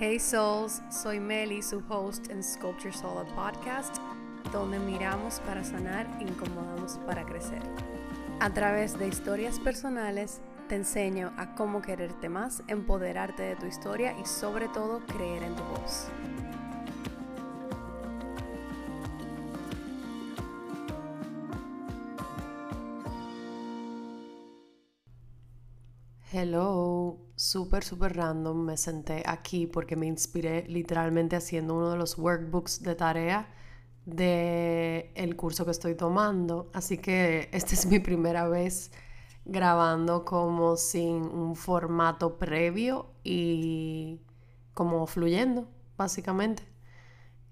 Hey Souls, soy Meli, su host en Sculpture Soul Podcast, donde miramos para sanar e incomodamos para crecer. A través de historias personales, te enseño a cómo quererte más, empoderarte de tu historia y sobre todo creer en tu voz. Hello, súper, súper random. Me senté aquí porque me inspiré literalmente haciendo uno de los workbooks de tarea del el curso que estoy tomando. Así que esta es mi primera vez grabando como sin un formato previo y como fluyendo, básicamente.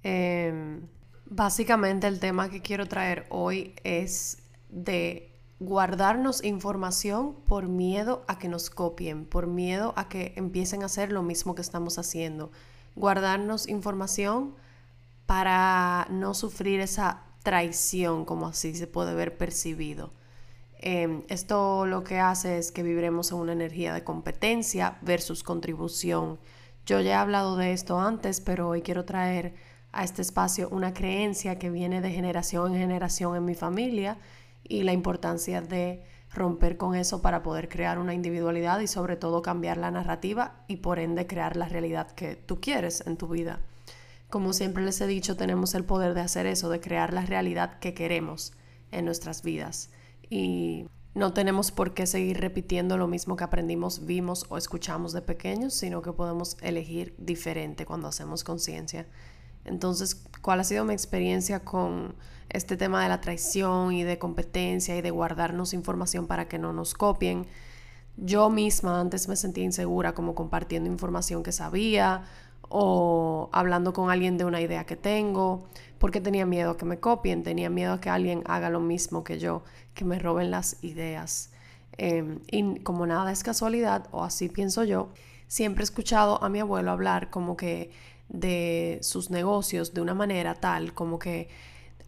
Em, básicamente el tema que quiero traer hoy es de guardarnos información por miedo a que nos copien, por miedo a que empiecen a hacer lo mismo que estamos haciendo. Guardarnos información para no sufrir esa traición, como así se puede ver percibido. Em, esto lo que hace es que vibremos en una energía de competencia versus contribución. Yo ya he hablado de esto antes, pero hoy quiero traer a este espacio una creencia que viene de generación en generación en mi familia y la importancia de romper con eso para poder crear una individualidad y sobre todo cambiar la narrativa y por ende crear la realidad que tú quieres en tu vida. Como siempre les he dicho, tenemos el poder de hacer eso, de crear la realidad que queremos en nuestras vidas. Y no tenemos por qué seguir repitiendo lo mismo que aprendimos, vimos o escuchamos de pequeños, sino que podemos elegir diferente cuando hacemos conciencia. Entonces, ¿cuál ha sido mi experiencia con este tema de la traición y de competencia y de guardarnos información para que no nos copien? Yo misma antes me sentía insegura como compartiendo información que sabía o hablando con alguien de una idea que tengo, porque tenía miedo a que me copien, tenía miedo a que alguien haga lo mismo que yo, que me roben las ideas. Em, y como nada es casualidad, o así pienso yo, siempre he escuchado a mi abuelo hablar como que de sus negocios de una manera tal como que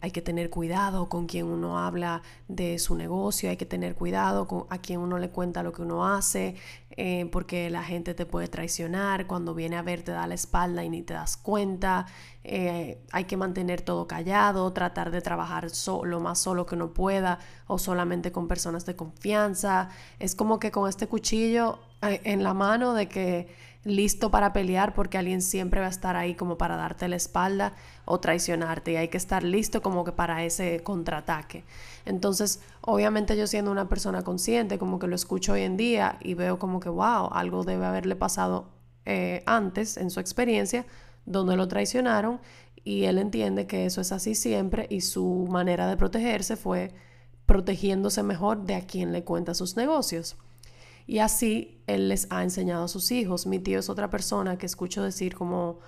hay que tener cuidado con quien uno habla de su negocio, hay que tener cuidado con a quien uno le cuenta lo que uno hace, eh, porque la gente te puede traicionar, cuando viene a ver te da la espalda y ni te das cuenta, eh, hay que mantener todo callado, tratar de trabajar lo más solo que uno pueda o solamente con personas de confianza. Es como que con este cuchillo eh, en la mano de que listo para pelear porque alguien siempre va a estar ahí como para darte la espalda o traicionarte y hay que estar listo como que para ese contraataque. Entonces, obviamente yo siendo una persona consciente, como que lo escucho hoy en día y veo como que, wow, algo debe haberle pasado eh, antes en su experiencia donde lo traicionaron y él entiende que eso es así siempre y su manera de protegerse fue protegiéndose mejor de a quien le cuenta sus negocios. Y así él les ha enseñado a sus hijos. Mi tío es otra persona que escucho decir como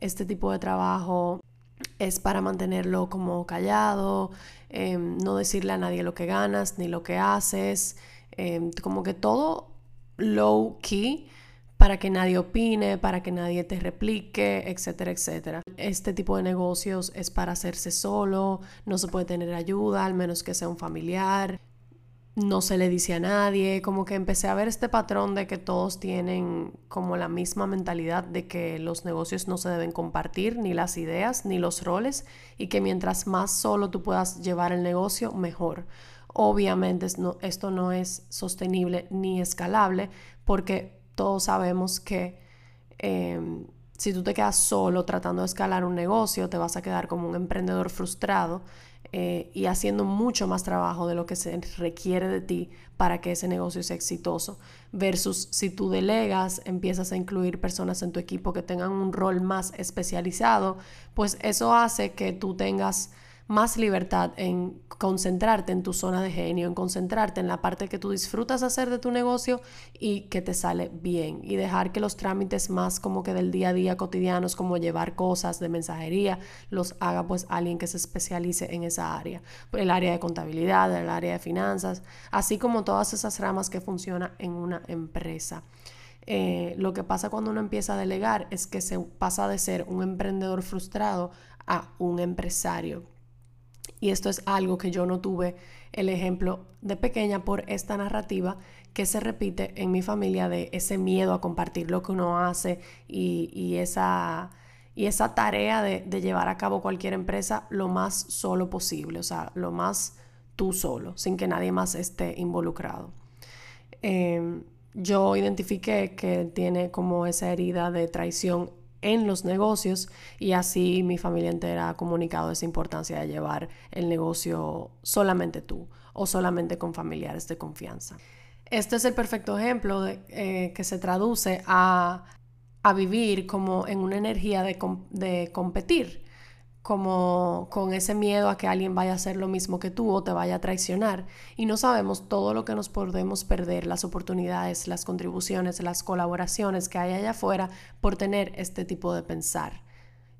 este tipo de trabajo es para mantenerlo como callado, em, no decirle a nadie lo que ganas ni lo que haces, em, como que todo low key para que nadie opine, para que nadie te replique, etcétera, etcétera. Este tipo de negocios es para hacerse solo, no se puede tener ayuda, al menos que sea un familiar no se le dice a nadie, como que empecé a ver este patrón de que todos tienen como la misma mentalidad de que los negocios no se deben compartir, ni las ideas, ni los roles, y que mientras más solo tú puedas llevar el negocio, mejor. Obviamente esto no es sostenible ni escalable, porque todos sabemos que em, si tú te quedas solo tratando de escalar un negocio, te vas a quedar como un emprendedor frustrado eh, y haciendo mucho más trabajo de lo que se requiere de ti para que ese negocio sea exitoso. Versus si tú delegas, empiezas a incluir personas en tu equipo que tengan un rol más especializado, pues eso hace que tú tengas más libertad en concentrarte en tu zona de genio, en concentrarte en la parte que tú disfrutas hacer de tu negocio y que te sale bien. Y dejar que los trámites más como que del día a día cotidianos como llevar cosas de mensajería los haga pues alguien que se especialice en esa área, el área de contabilidad, el área de finanzas, así como todas esas ramas que funcionan en una empresa. Eh, lo que pasa cuando uno empieza a delegar es que se pasa de ser un emprendedor frustrado a un empresario y esto es algo que yo no tuve el ejemplo de pequeña por esta narrativa que se repite en mi familia de ese miedo a compartir lo que uno hace y, esa, y esa tarea de, llevar a cabo cualquier empresa lo más solo posible, o sea, lo más tú solo, sin que nadie más esté involucrado. Em, yo identifiqué que tiene como esa herida de traición en los negocios y así mi familia entera ha comunicado esa importancia de llevar el negocio solamente tú o solamente con familiares de confianza. Este es el perfecto ejemplo eh, que se traduce a, vivir como en una energía de, de competir, como con ese miedo a que alguien vaya a hacer lo mismo que tú o te vaya a traicionar. Y no sabemos todo lo que nos podemos perder, las oportunidades, las contribuciones, las colaboraciones que hay allá afuera por tener este tipo de pensar.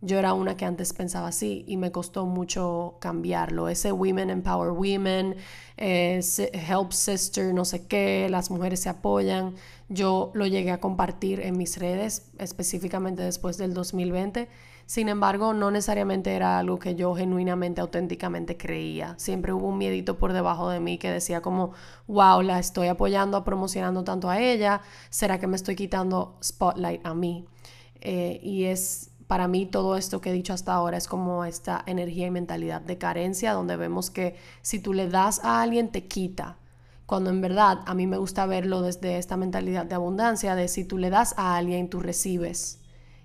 Yo era una que antes pensaba así y me costó mucho cambiarlo. Ese Women Empower Women, eh, Help Sister, no sé qué, las mujeres se apoyan. Yo lo llegué a compartir en mis redes, específicamente después del 2020. Sin embargo, no necesariamente era algo que yo genuinamente, auténticamente creía. Siempre hubo un miedito por debajo de mí que decía como, wow, la estoy apoyando, promocionando tanto a ella. ¿Será que me estoy quitando spotlight a mí? Eh, y es para mí todo esto que he dicho hasta ahora es como esta energía y mentalidad de carencia, donde vemos que si tú le das a alguien te quita, cuando en verdad a mí me gusta verlo desde esta mentalidad de abundancia, de si tú le das a alguien, tú recibes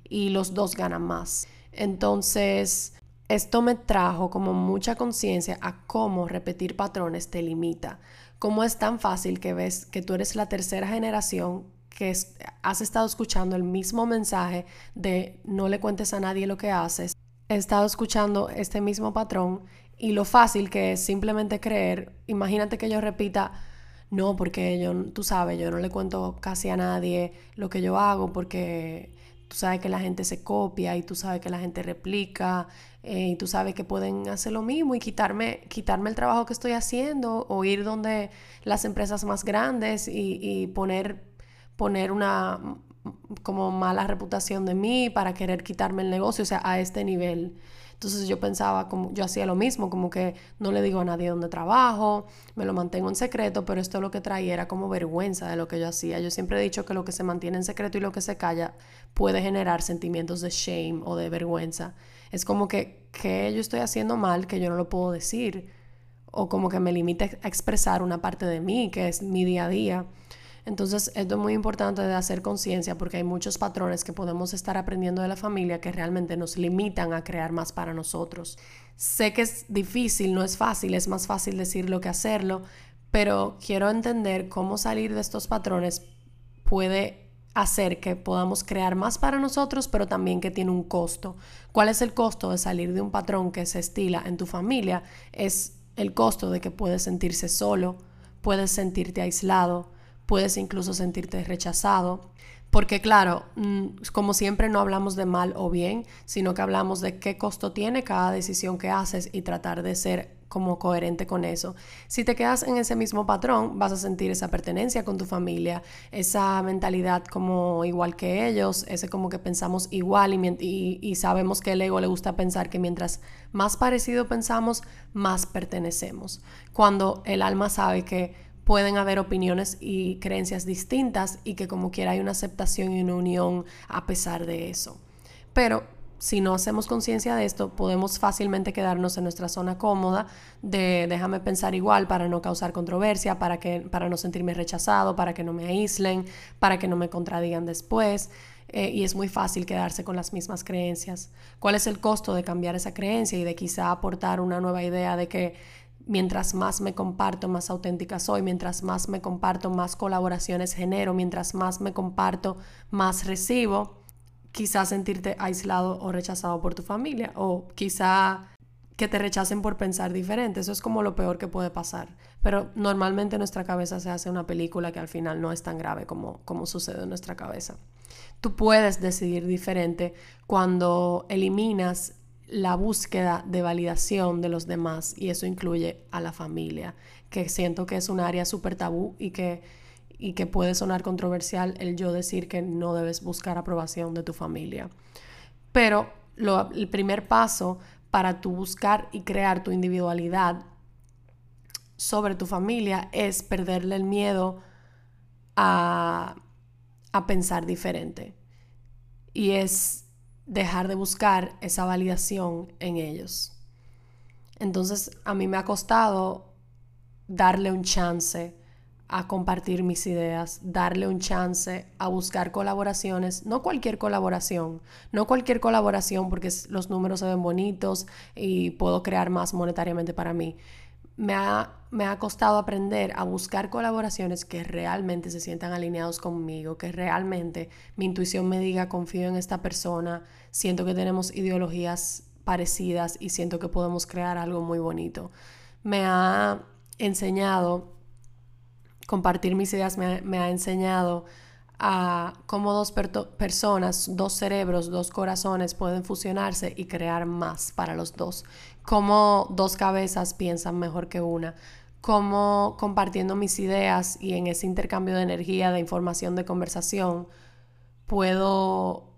y los dos ganan más. Entonces, esto me trajo como mucha conciencia a cómo repetir patrones te limita, cómo es tan fácil que ves que tú eres la tercera generación que has estado escuchando el mismo mensaje de no le cuentes a nadie lo que haces, he estado escuchando este mismo patrón y lo fácil que es simplemente creer, imagínate que yo repita, no, porque yo, tú sabes, yo no le cuento casi a nadie lo que yo hago porque tú sabes que la gente se copia y tú sabes que la gente replica eh, y tú sabes que pueden hacer lo mismo y quitarme, quitarme el trabajo que estoy haciendo o ir donde las empresas más grandes y, y poner poner una como mala reputación de mí para querer quitarme el negocio, o sea, a este nivel. Entonces yo pensaba, como yo hacía lo mismo, como que no le digo a nadie dónde trabajo, me lo mantengo en secreto, pero esto lo que traía era como vergüenza de lo que yo hacía. Yo siempre he dicho que lo que se mantiene en secreto y lo que se calla puede generar sentimientos de shame o de vergüenza. Es como que, que yo estoy haciendo mal, que yo no lo puedo decir, o como que me limite a expresar una parte de mí, que es mi día a día. Entonces, esto es muy importante de hacer conciencia porque hay muchos patrones que podemos estar aprendiendo de la familia que realmente nos limitan a crear más para nosotros. Sé que es difícil, no es fácil, es más fácil decirlo que hacerlo, pero quiero entender cómo salir de estos patrones puede hacer que podamos crear más para nosotros, pero también que tiene un costo. ¿Cuál es el costo de salir de un patrón que se estila en tu familia? Es el costo de que puedes sentirse solo, puedes sentirte aislado, puedes incluso sentirte rechazado. Porque claro, mm, como siempre no hablamos de mal o bien, sino que hablamos de qué costo tiene cada decisión que haces y tratar de ser como coherente con eso. Si te quedas en ese mismo patrón, vas a sentir esa pertenencia con tu familia, esa mentalidad como igual que ellos, ese como que pensamos igual y, y sabemos que el ego le gusta pensar que mientras más parecido pensamos, más pertenecemos. Cuando el alma sabe que pueden haber opiniones y creencias distintas y que como quiera hay una aceptación y una unión a pesar de eso. Pero si no hacemos conciencia de esto, podemos fácilmente quedarnos en nuestra zona cómoda de déjame pensar igual para no causar controversia, para, que, para no sentirme rechazado, para que no me aíslen, para que no me contradigan después. Eh, y es muy fácil quedarse con las mismas creencias. ¿Cuál es el costo de cambiar esa creencia y de quizá aportar una nueva idea de que mientras más me comparto, más auténtica soy, mientras más me comparto, más colaboraciones genero, mientras más me comparto, más recibo, quizás sentirte aislado o rechazado por tu familia o quizá que te rechacen por pensar diferente. Eso es como lo peor que puede pasar. Pero normalmente en nuestra cabeza se hace una película que al final no es tan grave como, como sucede en nuestra cabeza. Tú puedes decidir diferente cuando eliminas la búsqueda de validación de los demás y eso incluye a la familia, que siento que es un área súper tabú y que, y que puede sonar controversial el yo decir que no debes buscar aprobación de tu familia. Pero el primer paso para tu buscar y crear tu individualidad sobre tu familia es perderle el miedo a, a pensar diferente. Y es dejar de buscar esa validación en ellos. Entonces a mí me ha costado darle un chance a compartir mis ideas, darle un chance a buscar colaboraciones, no cualquier colaboración, no cualquier colaboración porque los números se ven bonitos y puedo crear más monetariamente para mí. Me ha, me ha costado aprender a buscar colaboraciones que realmente se sientan alineados conmigo, que realmente mi intuición me diga confío en esta persona, siento que tenemos ideologías parecidas y siento que podemos crear algo muy bonito. Me ha enseñado compartir mis ideas me, ha enseñado a cómo dos personas, dos cerebros, dos corazones pueden fusionarse y crear más para los dos. Cómo dos cabezas piensan mejor que una. Cómo compartiendo mis ideas y en ese intercambio de energía, de información, de conversación, puedo,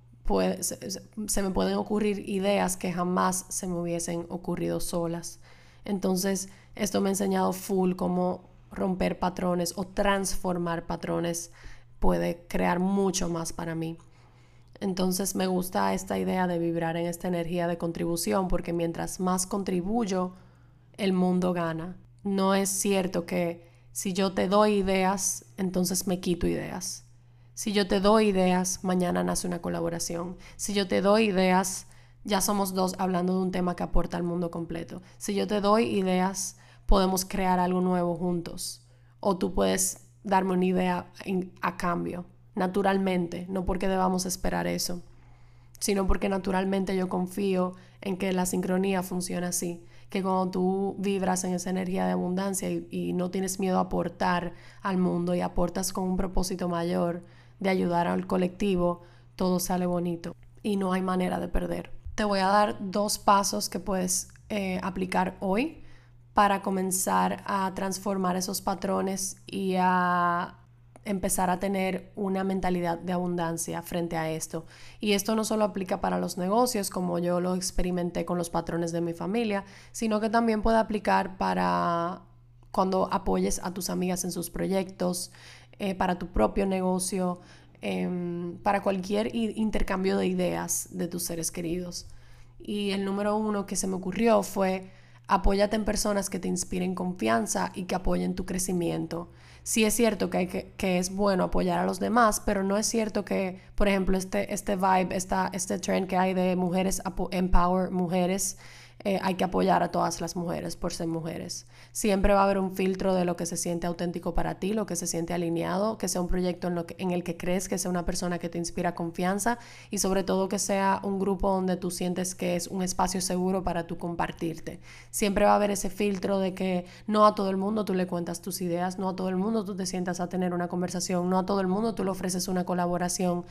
se me pueden ocurrir ideas que jamás se me hubiesen ocurrido solas. Entonces, esto me ha enseñado full cómo romper patrones o transformar patrones puede crear mucho más para mí. Entonces me gusta esta idea de vibrar en esta energía de contribución porque mientras más contribuyo, el mundo gana. No es cierto que si yo te doy ideas, entonces me quito ideas. Si yo te doy ideas, mañana nace una colaboración. Si yo te doy ideas, ya somos dos hablando de un tema que aporta al mundo completo. Si yo te doy ideas, podemos crear algo nuevo juntos. O tú puedes darme una idea a cambio, naturalmente, no porque debamos esperar eso, sino porque naturalmente yo confío en que la sincronía funciona así, que cuando tú vibras en esa energía de abundancia y, no tienes miedo a aportar al mundo y aportas con un propósito mayor de ayudar al colectivo, todo sale bonito y no hay manera de perder. Te voy a dar dos pasos que puedes eh, aplicar hoy para comenzar a transformar esos patrones y a empezar a tener una mentalidad de abundancia frente a esto. Y esto no solo aplica para los negocios, como yo lo experimenté con los patrones de mi familia, sino que también puede aplicar para cuando apoyes a tus amigas en sus proyectos, eh, para tu propio negocio, em, para cualquier intercambio de ideas de tus seres queridos. Y el número uno que se me ocurrió fue Apóyate en personas que te inspiren confianza y que apoyen tu crecimiento. Sí es cierto que, es bueno apoyar a los demás, pero no es cierto que, por ejemplo, este, este vibe, esta, este trend que hay de mujeres, empower mujeres, eh, hay que apoyar a todas las mujeres por ser mujeres. Siempre va a haber un filtro de lo que se siente auténtico para ti, lo que se siente alineado, que sea un proyecto en, lo en el que crees, que sea una persona que te inspira confianza y sobre todo que sea un grupo donde tú sientes que es un espacio seguro para tú compartirte. Siempre va a haber ese filtro de que no a todo el mundo tú le cuentas tus ideas, no a todo el mundo tú te sientas a tener una conversación, no a todo el mundo tú le ofreces una colaboración,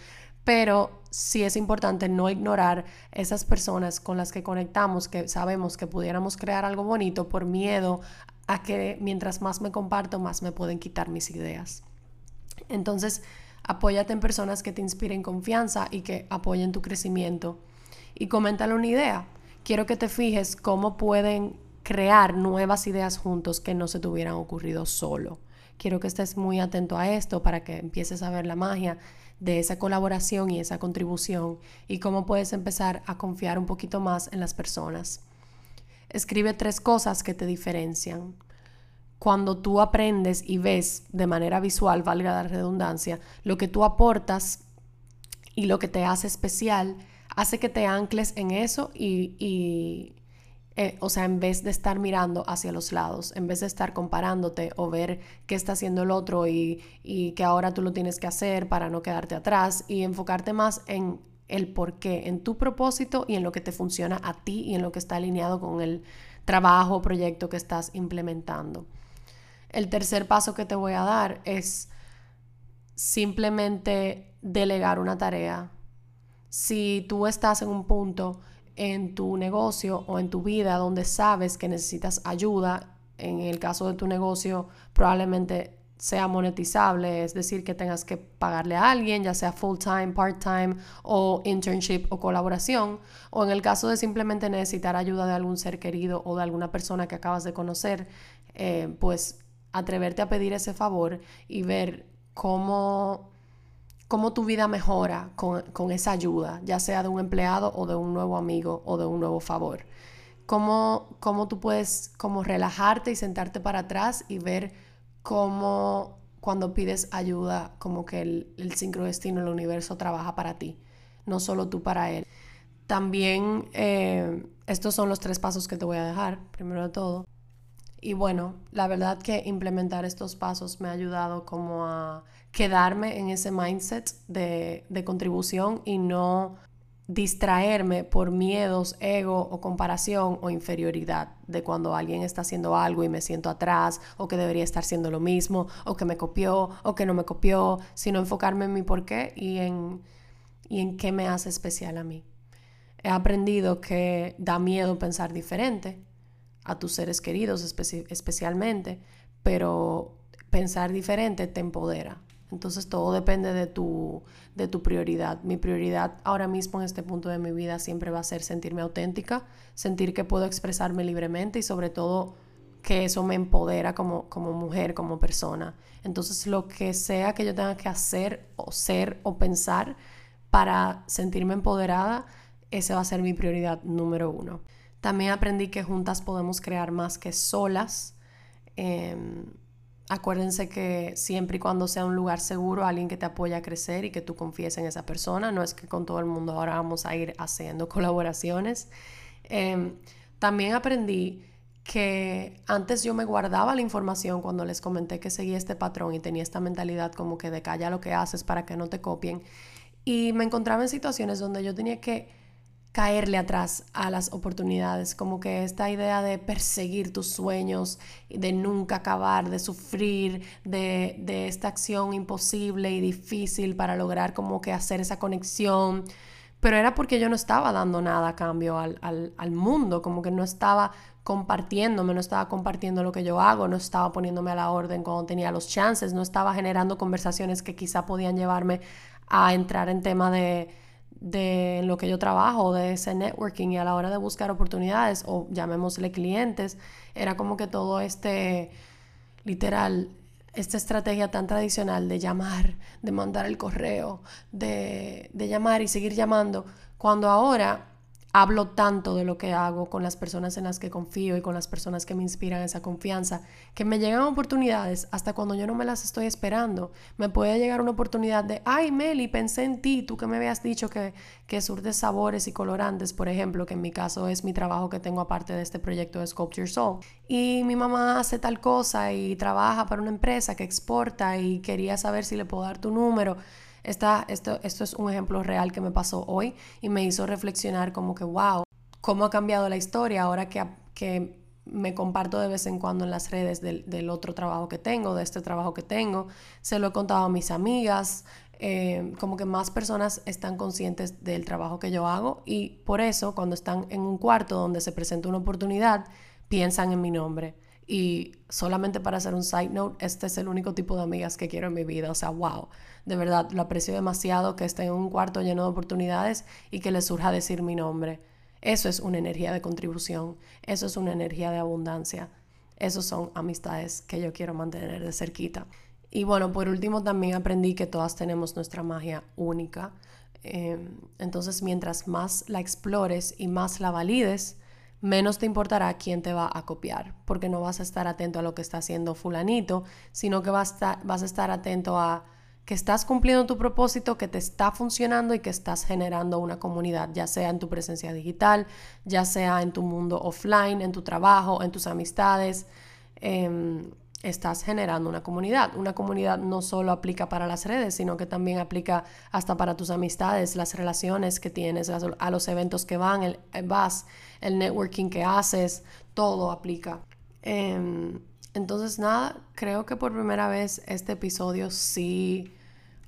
pero sí es importante no ignorar esas personas con las que conectamos, que sabemos que pudiéramos crear algo bonito por miedo a que mientras más me comparto, más me pueden quitar mis ideas. Entonces, apóyate en personas que te inspiren confianza y que apoyen tu crecimiento. Y coméntale una idea. Quiero que te fijes cómo pueden crear nuevas ideas juntos que no se te hubieran ocurrido solo. Quiero que estés muy atento a esto para que empieces a ver la magia de esa colaboración y esa contribución y cómo puedes empezar a confiar un poquito más en las personas. Escribe tres cosas que te diferencian. Cuando tú aprendes y ves de manera visual, valga la redundancia, lo que tú aportas y lo que te hace especial, hace que te ancles en eso y, eh, o sea, en vez de estar mirando hacia los lados, en vez de estar comparándote o ver qué está haciendo el otro y, y que ahora tú lo tienes que hacer para no quedarte atrás y enfocarte más en el por qué, en tu propósito y en lo que te funciona a ti y en lo que está alineado con el trabajo o proyecto que estás implementando. El tercer paso que te voy a dar es simplemente delegar una tarea. Si tú estás en un punto en tu negocio o en tu vida donde sabes que necesitas ayuda, en el caso de tu negocio probablemente sea monetizable, es decir, que tengas que pagarle a alguien, ya sea full time, part time o internship o colaboración, o en el caso de simplemente necesitar ayuda de algún ser querido o de alguna persona que acabas de conocer, eh, pues atreverte a pedir ese favor y ver cómo, cómo tu vida mejora con, con, esa ayuda, ya sea de un empleado o de un nuevo amigo o de un nuevo favor. Cómo, cómo tú puedes como relajarte y sentarte para atrás y ver cómo cuando pides ayuda, como que el, el sincrodestino, el universo trabaja para ti, no solo tú para él. También eh, estos son los tres pasos que te voy a dejar, primero de todo. Y bueno, la verdad que implementar estos pasos me ha ayudado como a quedarme en ese mindset de, de contribución y no distraerme por miedos, ego o comparación o inferioridad de cuando alguien está haciendo algo y me siento atrás o que debería estar haciendo lo mismo o que me copió o que no me copió, sino enfocarme en mi por qué y en, y en qué me hace especial a mí. He aprendido que da miedo pensar diferente a tus seres queridos especialmente, pero pensar diferente te empodera. Entonces todo depende de tu, de tu prioridad. Mi prioridad ahora mismo en este punto de mi vida siempre va a ser sentirme auténtica, sentir que puedo expresarme libremente y sobre todo que eso me empodera como, como mujer, como persona. Entonces lo que sea que yo tenga que hacer o ser o pensar para sentirme empoderada, esa va a ser mi prioridad número uno. También aprendí que juntas podemos crear más que solas. Em, acuérdense que siempre y cuando sea un lugar seguro, alguien que te apoya a crecer y que tú confíes en esa persona, no es que con todo el mundo ahora vamos a ir haciendo colaboraciones. Em, también aprendí que antes yo me guardaba la información cuando les comenté que seguía este patrón y tenía esta mentalidad como que de calla lo que haces para que no te copien. Y me encontraba en situaciones donde yo tenía que caerle atrás a las oportunidades, como que esta idea de perseguir tus sueños, de nunca acabar, de sufrir, de, esta acción imposible y difícil para lograr como que hacer esa conexión, pero era porque yo no estaba dando nada a cambio al, al mundo, como que no estaba compartiéndome, no estaba compartiendo lo que yo hago, no estaba poniéndome a la orden cuando tenía los chances, no estaba generando conversaciones que quizá podían llevarme a entrar en tema de de lo que yo trabajo, de ese networking y a la hora de buscar oportunidades o llamémosle clientes, era como que todo este, literal, esta estrategia tan tradicional de llamar, de mandar el correo, de, de llamar y seguir llamando, cuando ahora hablo tanto de lo que hago con las personas en las que confío y con las personas que me inspiran esa confianza, que me llegan oportunidades hasta cuando yo no me las estoy esperando. Me puede llegar una oportunidad de, ay Meli, pensé en ti, tú que me habías dicho que, que surtes sabores y colorantes, por ejemplo, que en mi caso es mi trabajo que tengo aparte de este proyecto de Sculpture Soul. Y mi mamá hace tal cosa y trabaja para una empresa que exporta y quería saber si le puedo dar tu número esto, esto es un ejemplo real que me pasó hoy y me hizo reflexionar como que, wow, cómo ha cambiado la historia ahora que, que me comparto de vez en cuando en las redes del, otro trabajo que tengo, de este trabajo que tengo. Se lo he contado a mis amigas, eh, como que más personas están conscientes del trabajo que yo hago y por eso cuando están en un cuarto donde se presenta una oportunidad, piensan en mi nombre. Y solamente para hacer un side note, este es el único tipo de amigas que quiero en mi vida. O sea, wow, de verdad, lo aprecio demasiado que esté en un cuarto lleno de oportunidades y que le surja decir mi nombre. Eso es una energía de contribución, eso es una energía de abundancia. Esos son amistades que yo quiero mantener de cerquita. Y bueno, por último también aprendí que todas tenemos nuestra magia única. Em, entonces, mientras más la explores y más la valides, menos te importará quién te va a copiar, porque no vas a estar atento a lo que está haciendo fulanito, sino que vas a estar atento a que estás cumpliendo tu propósito, que te está funcionando y que estás generando una comunidad, ya sea en tu presencia digital, ya sea en tu mundo offline, en tu trabajo, en tus amistades. Em, estás generando una comunidad. Una comunidad no solo aplica para las redes, sino que también aplica hasta para tus amistades, las relaciones que tienes, a los eventos que van, el, eh, vas, el networking que haces, todo aplica. Em, entonces, nada, creo que por primera vez este episodio sí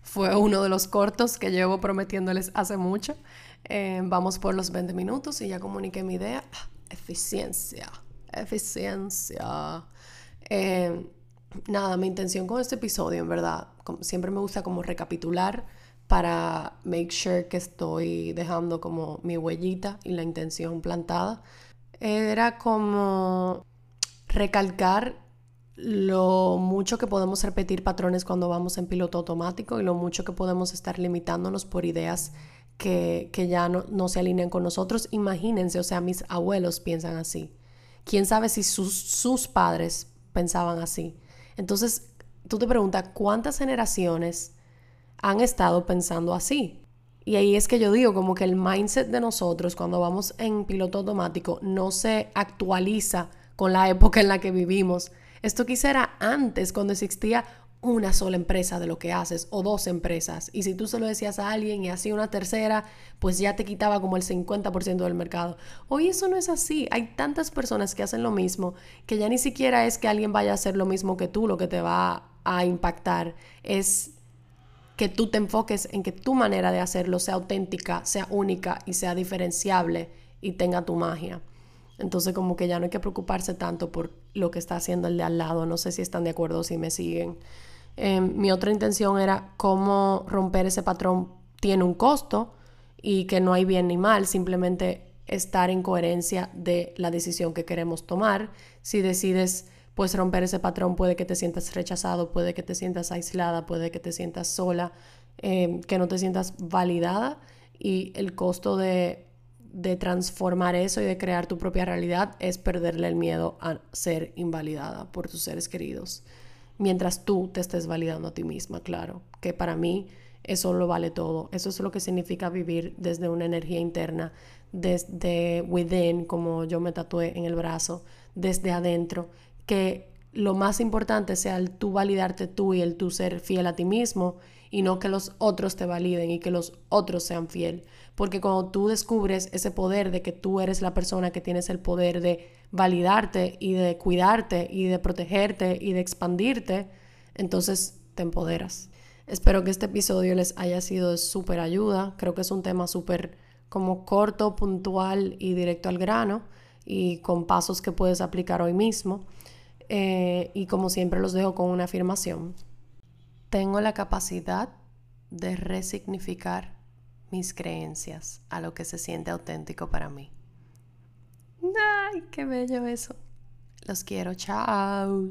fue uno de los cortos que llevo prometiéndoles hace mucho. Em, vamos por los 20 minutos y ya comuniqué mi idea. Ah, eficiencia, eficiencia. Em, nada, mi intención con este episodio, en verdad, siempre me gusta como recapitular para make sure que estoy dejando como mi huellita y la intención plantada. Era como recalcar lo mucho que podemos repetir patrones cuando vamos en piloto automático y lo mucho que podemos estar limitándonos por ideas que, ya no, no, se alinean con nosotros. Imagínense, o sea, mis abuelos piensan así. ¿Quién sabe si sus, sus padres pensaban así? Entonces, tú te preguntas, ¿cuántas generaciones han estado pensando así? Y ahí es que yo digo como que el mindset de nosotros cuando vamos en piloto automático no se actualiza con la época en la que vivimos. Esto quizá era antes, cuando existía una sola empresa de lo que haces o dos empresas. Y si tú se lo decías a alguien y hacía una tercera, pues ya te quitaba como el 50% del mercado. Hoy eso no es así. Hay tantas personas que hacen lo mismo que ya ni siquiera es que alguien vaya a hacer lo mismo que tú lo que te va a impactar. Es que tú te enfoques en que tu manera de hacerlo sea auténtica, sea única y sea diferenciable y tenga tu magia. Entonces como que ya no hay que preocuparse tanto por lo que está haciendo el de al lado. No sé si están de acuerdo si me siguen. Em, mi otra intención era cómo romper ese patrón tiene un costo y que no hay bien ni mal, simplemente estar en coherencia de la decisión que queremos tomar. Si decides pues romper ese patrón, puede que te sientas rechazado, puede que te sientas aislada, puede que te sientas sola, em, que no te sientas validada y el costo de, de transformar eso y de crear tu propia realidad es perderle el miedo a ser invalidada por tus seres queridos mientras tú te estés validando a ti misma, claro, que para mí eso lo vale todo. Eso es lo que significa vivir desde una energía interna, desde within, como yo me tatué en el brazo, desde adentro, que lo más importante sea el tú validarte tú y el tú ser fiel a ti mismo y no que los otros te validen y que los otros sean fiel. Porque cuando tú descubres ese poder de que tú eres la persona que tienes el poder de validarte y de cuidarte y de protegerte y de expandirte, entonces te empoderas. Espero que este episodio les haya sido de súper ayuda. Creo que es un tema súper como corto, puntual y directo al grano y con pasos que puedes aplicar hoy mismo. Eh, y como siempre los dejo con una afirmación. Tengo la capacidad de resignificar mis creencias a lo que se siente auténtico para mí. ¡Ay, qué bello eso! Los quiero, chao.